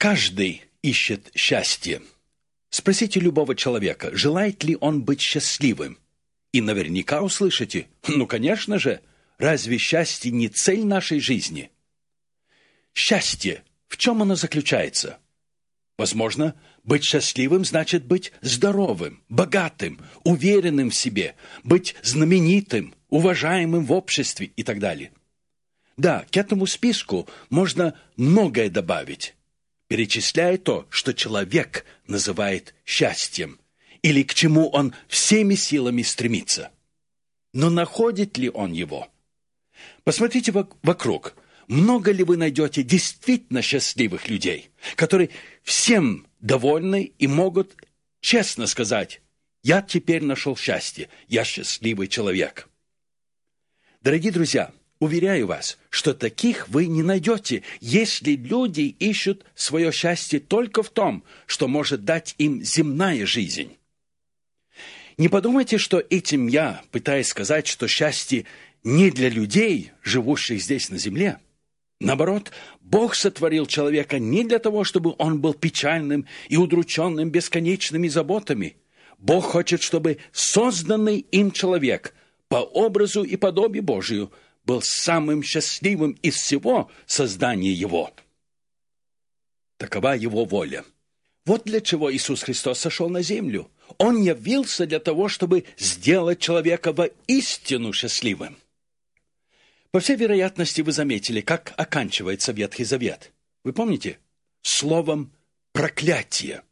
Каждый ищет счастье. Спросите любого человека, желает ли он быть счастливым. И наверняка услышите, ну, конечно же, разве счастье не цель нашей жизни? Счастье, в чем оно заключается? Возможно, быть счастливым значит быть здоровым, богатым, уверенным в себе, быть знаменитым, уважаемым в обществе и так далее. Да, к этому списку можно многое добавить, перечисляя то, что человек называет счастьем, или к чему он всеми силами стремится. Но находит ли он его? Посмотрите вокруг. Много ли вы найдете действительно счастливых людей, которые всем довольны и могут честно сказать, «Я теперь нашел счастье, я счастливый человек». Дорогие друзья, Уверяю вас, что таких вы не найдете, если люди ищут свое счастье только в том, что может дать им земная жизнь. Не подумайте, что этим я пытаюсь сказать, что счастье не для людей, живущих здесь на земле. Наоборот, Бог сотворил человека не для того, чтобы он был печальным и удрученным бесконечными заботами. Бог хочет, чтобы созданный им человек по образу и подобию Божию – был самым счастливым из всего создания его. Такова его воля. Вот для чего Иисус Христос сошел на землю. Он явился для того, чтобы сделать человека воистину счастливым. По всей вероятности, вы заметили, как оканчивается Ветхий Завет. Вы помните? Словом «проклятие».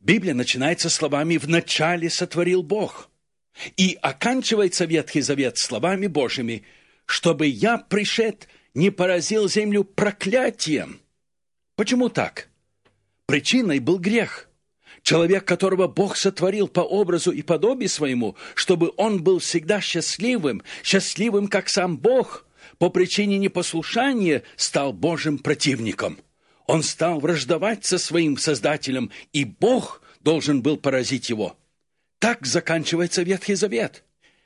Библия начинается словами «в начале сотворил Бог». И оканчивается Ветхий Завет словами Божьими чтобы я, пришед, не поразил землю проклятием. Почему так? Причиной был грех. Человек, которого Бог сотворил по образу и подобию своему, чтобы он был всегда счастливым, счастливым, как сам Бог, по причине непослушания стал Божьим противником. Он стал враждовать со своим Создателем, и Бог должен был поразить его. Так заканчивается Ветхий Завет.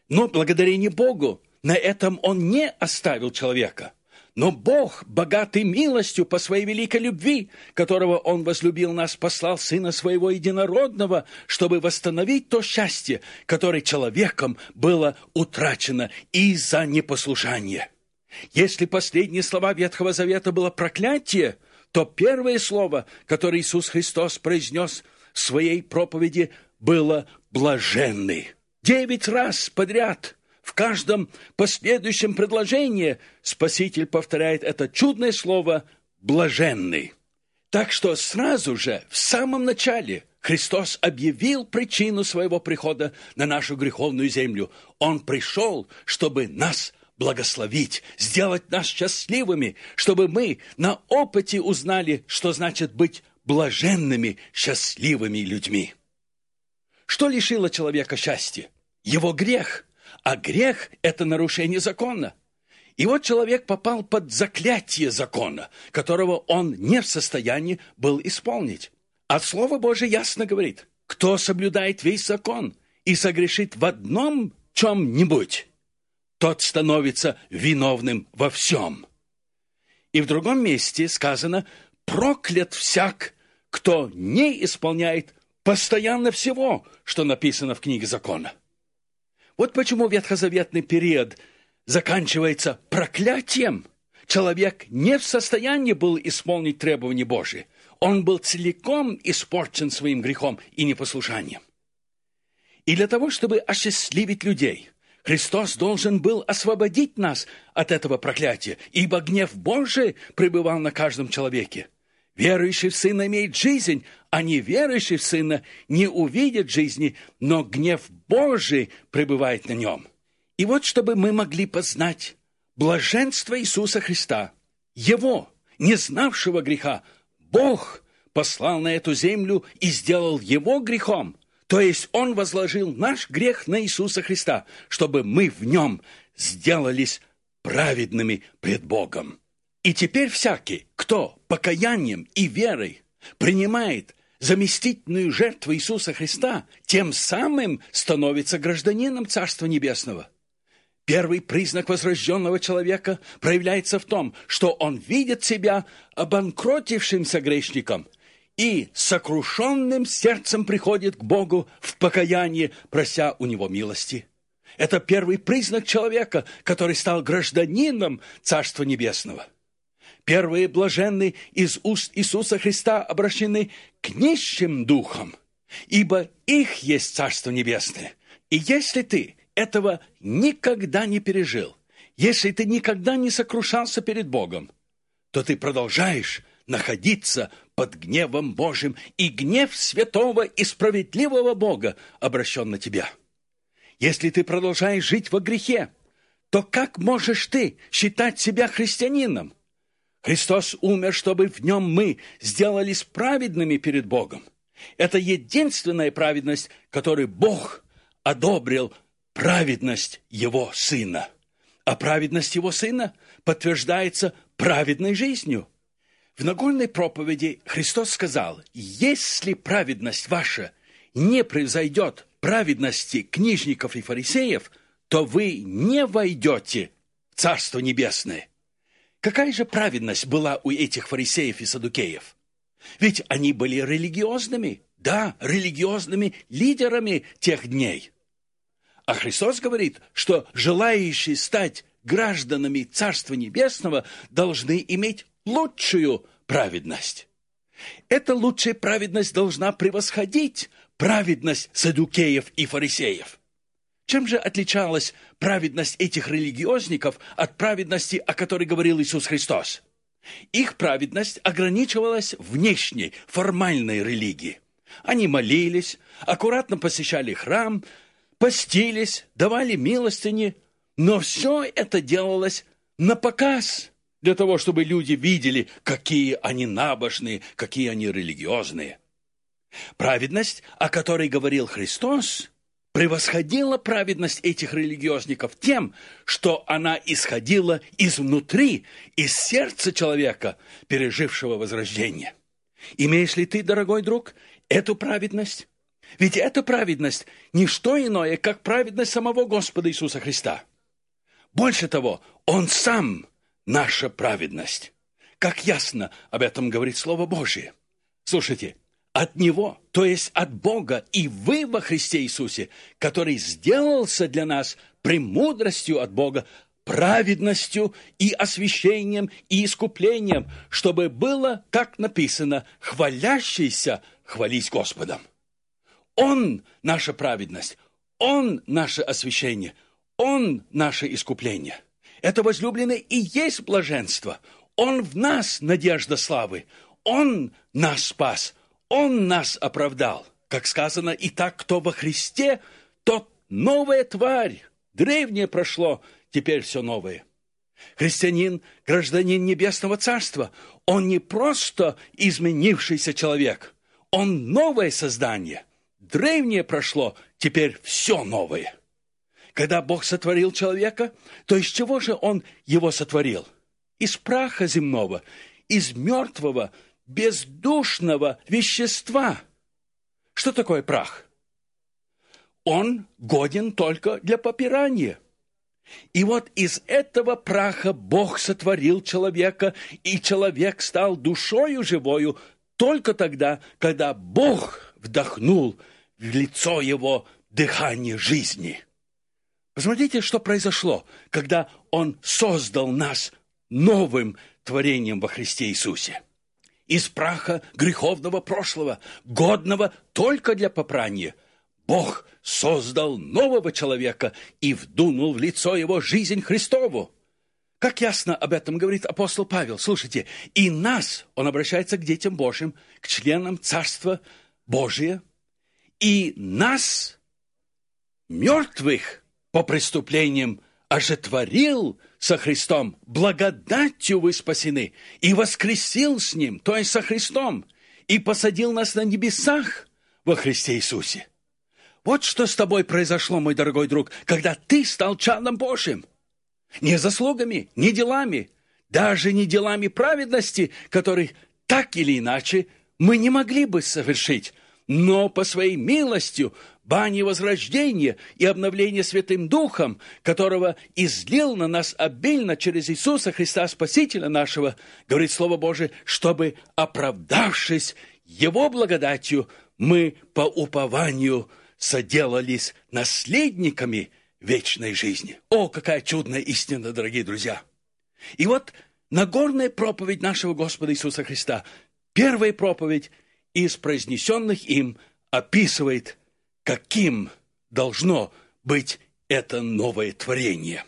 Но благодарение Богу на этом он не оставил человека. Но Бог, богатый милостью по своей великой любви, которого Он возлюбил нас, послал Сына Своего Единородного, чтобы восстановить то счастье, которое человеком было утрачено из-за непослушания. Если последние слова Ветхого Завета было проклятие, то первое слово, которое Иисус Христос произнес в своей проповеди, было «блаженный». Девять раз подряд – в каждом последующем предложении Спаситель повторяет это чудное слово «блаженный». Так что сразу же, в самом начале, Христос объявил причину своего прихода на нашу греховную землю. Он пришел, чтобы нас благословить, сделать нас счастливыми, чтобы мы на опыте узнали, что значит быть блаженными, счастливыми людьми. Что лишило человека счастья? Его грех – а грех – это нарушение закона. И вот человек попал под заклятие закона, которого он не в состоянии был исполнить. А Слово Божие ясно говорит, кто соблюдает весь закон и согрешит в одном чем-нибудь, тот становится виновным во всем. И в другом месте сказано, проклят всяк, кто не исполняет постоянно всего, что написано в книге закона. Вот почему ветхозаветный период заканчивается проклятием. Человек не в состоянии был исполнить требования Божьи. Он был целиком испорчен своим грехом и непослушанием. И для того, чтобы осчастливить людей, Христос должен был освободить нас от этого проклятия, ибо гнев Божий пребывал на каждом человеке – Верующий в Сына имеет жизнь, а неверующий в Сына не увидит жизни, но гнев Божий пребывает на нем. И вот, чтобы мы могли познать блаженство Иисуса Христа, Его, не знавшего греха, Бог послал на эту землю и сделал Его грехом, то есть Он возложил наш грех на Иисуса Христа, чтобы мы в Нем сделались праведными пред Богом. И теперь всякий, кто покаянием и верой принимает заместительную жертву Иисуса Христа, тем самым становится гражданином Царства Небесного. Первый признак возрожденного человека проявляется в том, что он видит себя обанкротившимся грешником и сокрушенным сердцем приходит к Богу в покаянии, прося у него милости. Это первый признак человека, который стал гражданином Царства Небесного. Первые блаженные из уст Иисуса Христа обращены к нищим духам, ибо их есть Царство Небесное. И если ты этого никогда не пережил, если ты никогда не сокрушался перед Богом, то ты продолжаешь находиться под гневом Божьим, и гнев святого и справедливого Бога обращен на тебя. Если ты продолжаешь жить во грехе, то как можешь ты считать себя христианином? Христос умер, чтобы в нем мы сделались праведными перед Богом. Это единственная праведность, которую Бог одобрил праведность Его Сына. А праведность Его Сына подтверждается праведной жизнью. В Нагорной проповеди Христос сказал, если праведность ваша не превзойдет праведности книжников и фарисеев, то вы не войдете в Царство Небесное. Какая же праведность была у этих фарисеев и садукеев? Ведь они были религиозными, да, религиозными лидерами тех дней. А Христос говорит, что желающие стать гражданами Царства Небесного должны иметь лучшую праведность. Эта лучшая праведность должна превосходить праведность садукеев и фарисеев. Чем же отличалась праведность этих религиозников от праведности, о которой говорил Иисус Христос? Их праведность ограничивалась внешней, формальной религией. Они молились, аккуратно посещали храм, постились, давали милостыни, но все это делалось на показ, для того, чтобы люди видели, какие они набожные, какие они религиозные. Праведность, о которой говорил Христос, превосходила праведность этих религиозников тем, что она исходила изнутри, из сердца человека, пережившего возрождение. Имеешь ли ты, дорогой друг, эту праведность? Ведь эта праведность – не что иное, как праведность самого Господа Иисуса Христа. Больше того, Он сам – наша праведность. Как ясно об этом говорит Слово Божие. Слушайте, от Него, то есть от Бога, и вы во Христе Иисусе, который сделался для нас премудростью от Бога, праведностью и освящением и искуплением, чтобы было, как написано, хвалящийся хвались Господом. Он – наша праведность, Он – наше освящение, Он – наше искупление. Это возлюбленное и есть блаженство. Он в нас надежда славы, Он нас спас – он нас оправдал. Как сказано, и так, кто во Христе, тот новая тварь. Древнее прошло, теперь все новое. Христианин, гражданин Небесного Царства, он не просто изменившийся человек, он новое создание. Древнее прошло, теперь все новое. Когда Бог сотворил человека, то из чего же Он его сотворил? Из праха земного, из мертвого, бездушного вещества. Что такое прах? Он годен только для попирания. И вот из этого праха Бог сотворил человека, и человек стал душою живою только тогда, когда Бог вдохнул в лицо его дыхание жизни. Посмотрите, что произошло, когда Он создал нас новым творением во Христе Иисусе из праха греховного прошлого, годного только для попрания. Бог создал нового человека и вдунул в лицо его жизнь Христову. Как ясно об этом говорит апостол Павел. Слушайте, и нас, он обращается к детям Божьим, к членам Царства Божия, и нас, мертвых по преступлениям, ожетворил со Христом, благодатью вы спасены, и воскресил с Ним, то есть со Христом, и посадил нас на небесах во Христе Иисусе. Вот что с тобой произошло, мой дорогой друг, когда ты стал чадом Божьим. Не заслугами, не делами, даже не делами праведности, которые так или иначе мы не могли бы совершить, но по своей милостью бани возрождения и обновления Святым Духом, которого излил на нас обильно через Иисуса Христа, Спасителя нашего, говорит Слово Божие, чтобы, оправдавшись Его благодатью, мы по упованию соделались наследниками вечной жизни. О, какая чудная истина, дорогие друзья! И вот Нагорная проповедь нашего Господа Иисуса Христа, первая проповедь из произнесенных им описывает, каким должно быть это новое творение.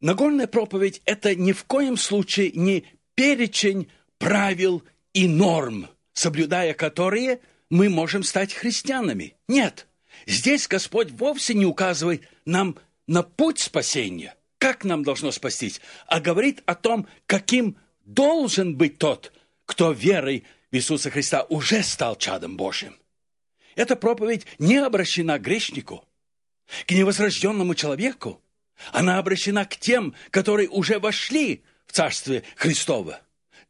Нагорная проповедь – это ни в коем случае не перечень правил и норм, соблюдая которые мы можем стать христианами. Нет, здесь Господь вовсе не указывает нам на путь спасения – как нам должно спастись, а говорит о том, каким должен быть тот, кто верой в Иисуса Христа уже стал чадом Божьим. Эта проповедь не обращена к грешнику, к невозрожденному человеку. Она обращена к тем, которые уже вошли в Царствие Христово.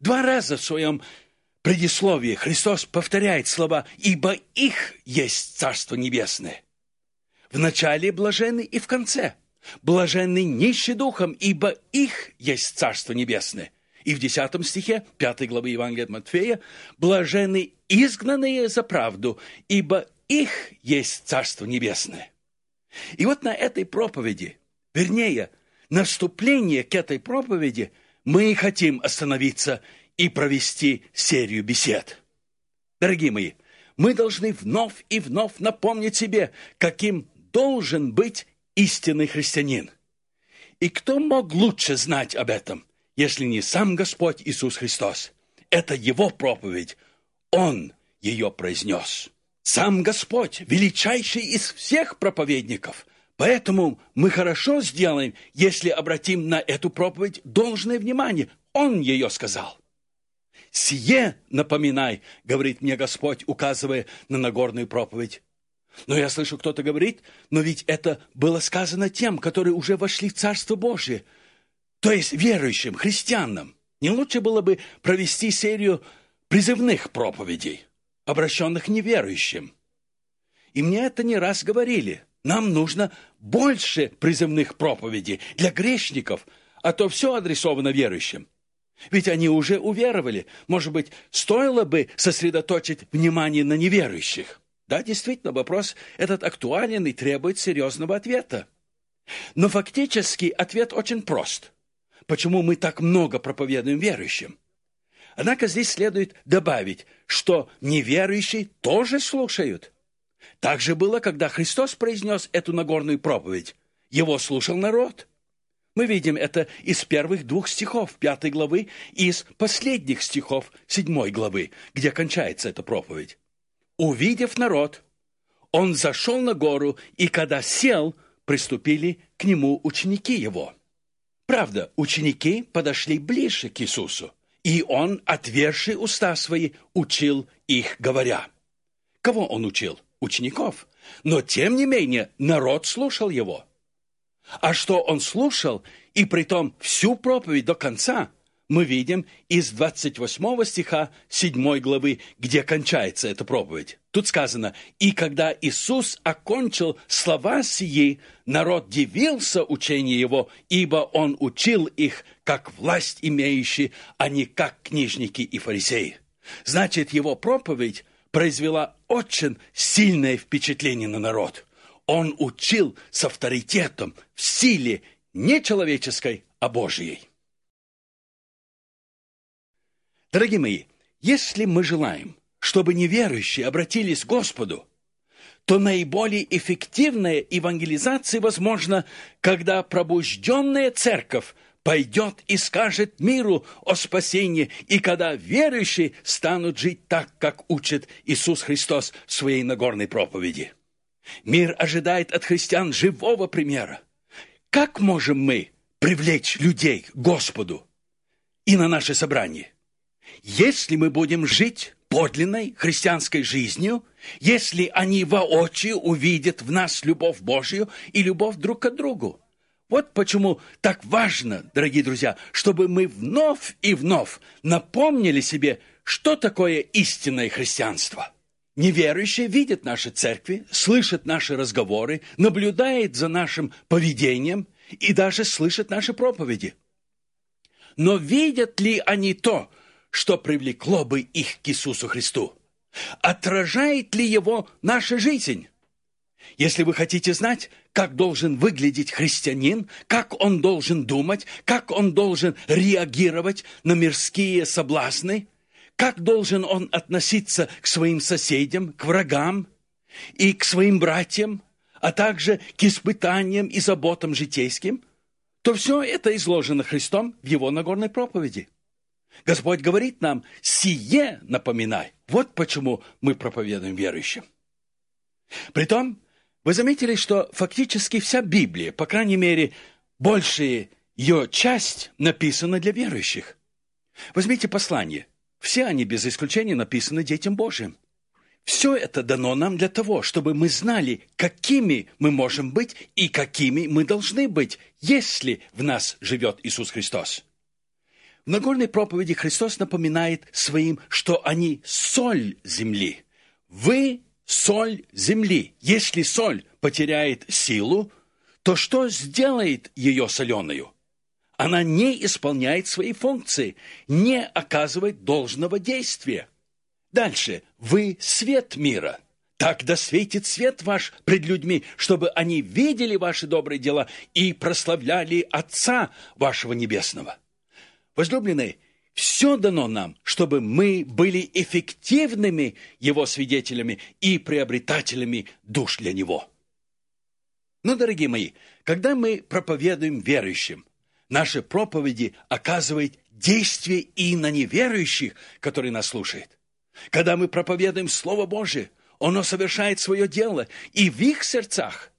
Два раза в своем предисловии Христос повторяет слова «Ибо их есть Царство Небесное». В начале блажены и в конце – Блаженны нищи духом, ибо их есть Царство Небесное. И в 10 стихе 5 главы Евангелия от Матфея «Блаженны изгнанные за правду, ибо их есть Царство Небесное». И вот на этой проповеди, вернее, на вступление к этой проповеди мы и хотим остановиться и провести серию бесед. Дорогие мои, мы должны вновь и вновь напомнить себе, каким должен быть истинный христианин. И кто мог лучше знать об этом, если не сам Господь Иисус Христос? Это Его проповедь. Он ее произнес. Сам Господь, величайший из всех проповедников. Поэтому мы хорошо сделаем, если обратим на эту проповедь должное внимание. Он ее сказал. «Сие напоминай», — говорит мне Господь, указывая на Нагорную проповедь. Но я слышу, кто-то говорит, но ведь это было сказано тем, которые уже вошли в Царство Божие, то есть верующим, христианам. Не лучше было бы провести серию призывных проповедей, обращенных неверующим. И мне это не раз говорили. Нам нужно больше призывных проповедей для грешников, а то все адресовано верующим. Ведь они уже уверовали. Может быть, стоило бы сосредоточить внимание на неверующих. Да, действительно, вопрос этот актуален и требует серьезного ответа. Но фактически ответ очень прост. Почему мы так много проповедуем верующим? Однако здесь следует добавить, что неверующие тоже слушают. Так же было, когда Христос произнес эту Нагорную проповедь. Его слушал народ. Мы видим это из первых двух стихов пятой главы и из последних стихов седьмой главы, где кончается эта проповедь. Увидев народ, он зашел на гору, и когда сел, приступили к нему ученики его. Правда, ученики подошли ближе к Иисусу, и он, отверши уста свои, учил их, говоря. Кого он учил? Учеников. Но, тем не менее, народ слушал его. А что он слушал, и притом всю проповедь до конца, мы видим из 28 стиха 7 главы, где кончается эта проповедь. Тут сказано, «И когда Иисус окончил слова сии, народ дивился учению Его, ибо Он учил их, как власть имеющий, а не как книжники и фарисеи». Значит, Его проповедь произвела очень сильное впечатление на народ. Он учил с авторитетом, в силе не человеческой, а Божьей. Дорогие мои, если мы желаем, чтобы неверующие обратились к Господу, то наиболее эффективная евангелизация возможна, когда пробужденная церковь пойдет и скажет миру о спасении, и когда верующие станут жить так, как учит Иисус Христос в своей Нагорной проповеди. Мир ожидает от христиан живого примера. Как можем мы привлечь людей к Господу и на наше собрание? Если мы будем жить подлинной христианской жизнью, если они воочию увидят в нас любовь Божию и любовь друг к другу. Вот почему так важно, дорогие друзья, чтобы мы вновь и вновь напомнили себе, что такое истинное христианство. Неверующий видит наши церкви, слышит наши разговоры, наблюдает за нашим поведением и даже слышит наши проповеди. Но видят ли они то, что привлекло бы их к Иисусу Христу? Отражает ли его наша жизнь? Если вы хотите знать, как должен выглядеть христианин, как он должен думать, как он должен реагировать на мирские соблазны, как должен он относиться к своим соседям, к врагам и к своим братьям, а также к испытаниям и заботам житейским, то все это изложено Христом в Его Нагорной проповеди. Господь говорит нам, сие напоминай. Вот почему мы проповедуем верующим. Притом, вы заметили, что фактически вся Библия, по крайней мере, большая ее часть написана для верующих. Возьмите послание. Все они без исключения написаны детям Божьим. Все это дано нам для того, чтобы мы знали, какими мы можем быть и какими мы должны быть, если в нас живет Иисус Христос. В Нагорной проповеди Христос напоминает своим, что они соль земли. Вы соль земли. Если соль потеряет силу, то что сделает ее соленую? Она не исполняет свои функции, не оказывает должного действия. Дальше. Вы свет мира. Так да светит свет ваш пред людьми, чтобы они видели ваши добрые дела и прославляли Отца вашего Небесного. Возлюбленные, все дано нам, чтобы мы были эффективными Его свидетелями и приобретателями душ для Него. Но, дорогие мои, когда мы проповедуем верующим, наши проповеди оказывают действие и на неверующих, которые нас слушают. Когда мы проповедуем Слово Божие, оно совершает свое дело и в их сердцах.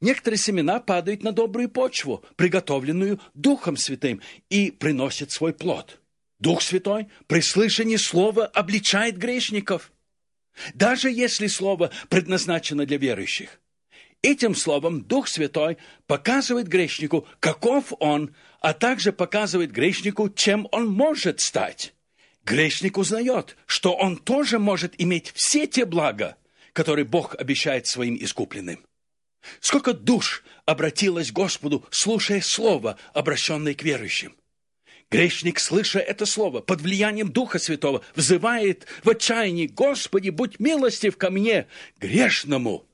Некоторые семена падают на добрую почву, приготовленную Духом Святым, и приносят свой плод. Дух Святой при слышании слова обличает грешников, даже если слово предназначено для верующих. Этим словом Дух Святой показывает грешнику, каков он, а также показывает грешнику, чем он может стать. Грешник узнает, что он тоже может иметь все те блага, которые Бог обещает своим искупленным. Сколько душ обратилось к Господу, слушая слово, обращенное к верующим. Грешник, слыша это слово, под влиянием Духа Святого, взывает в отчаянии, «Господи, будь милостив ко мне, грешному!»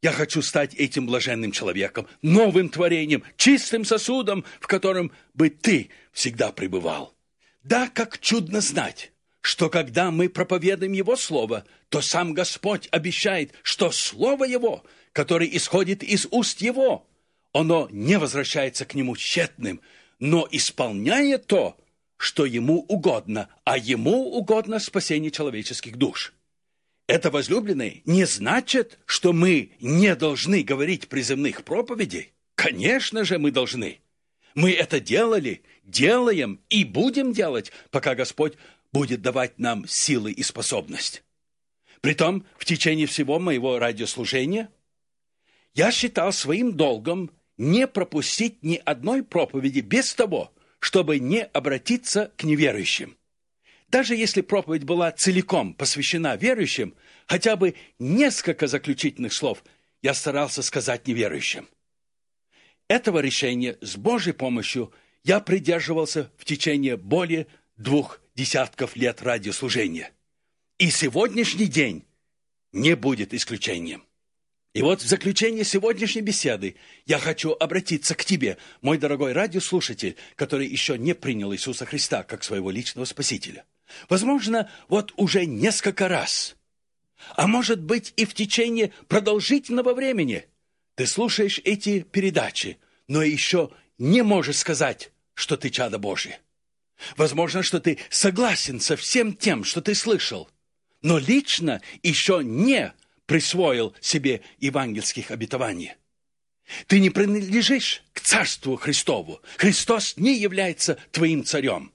Я хочу стать этим блаженным человеком, новым творением, чистым сосудом, в котором бы ты всегда пребывал. Да, как чудно знать, что когда мы проповедуем Его Слово, то сам Господь обещает, что Слово Его, которое исходит из уст Его, оно не возвращается к Нему тщетным – но исполняя то, что ему угодно, а ему угодно спасение человеческих душ. Это, возлюбленные, не значит, что мы не должны говорить приземных проповедей. Конечно же, мы должны. Мы это делали, делаем и будем делать, пока Господь будет давать нам силы и способность. Притом, в течение всего моего радиослужения я считал своим долгом не пропустить ни одной проповеди без того, чтобы не обратиться к неверующим. Даже если проповедь была целиком посвящена верующим, хотя бы несколько заключительных слов я старался сказать неверующим. Этого решения с Божьей помощью я придерживался в течение более двух десятков лет радиослужения. И сегодняшний день не будет исключением. И вот в заключение сегодняшней беседы я хочу обратиться к тебе, мой дорогой радиослушатель, который еще не принял Иисуса Христа как своего личного Спасителя. Возможно, вот уже несколько раз, а может быть и в течение продолжительного времени ты слушаешь эти передачи, но еще не можешь сказать, что ты чадо Божие. Возможно, что ты согласен со всем тем, что ты слышал, но лично еще не присвоил себе евангельских обетований. Ты не принадлежишь к Царству Христову. Христос не является твоим царем.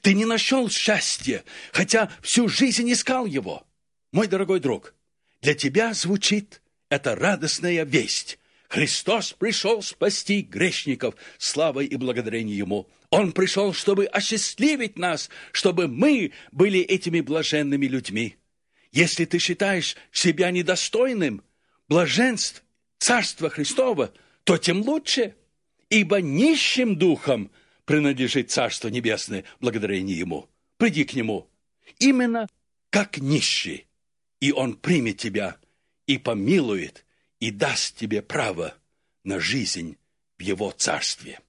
Ты не нашел счастья, хотя всю жизнь искал его. Мой дорогой друг, для тебя звучит эта радостная весть. Христос пришел спасти грешников, славой и благодарение Ему. Он пришел, чтобы осчастливить нас, чтобы мы были этими блаженными людьми. Если ты считаешь себя недостойным блаженств Царства Христова, то тем лучше, ибо нищим духом принадлежит Царство Небесное благодарение Ему. Приди к Нему именно как нищий, и Он примет тебя и помилует, и даст тебе право на жизнь в Его Царстве.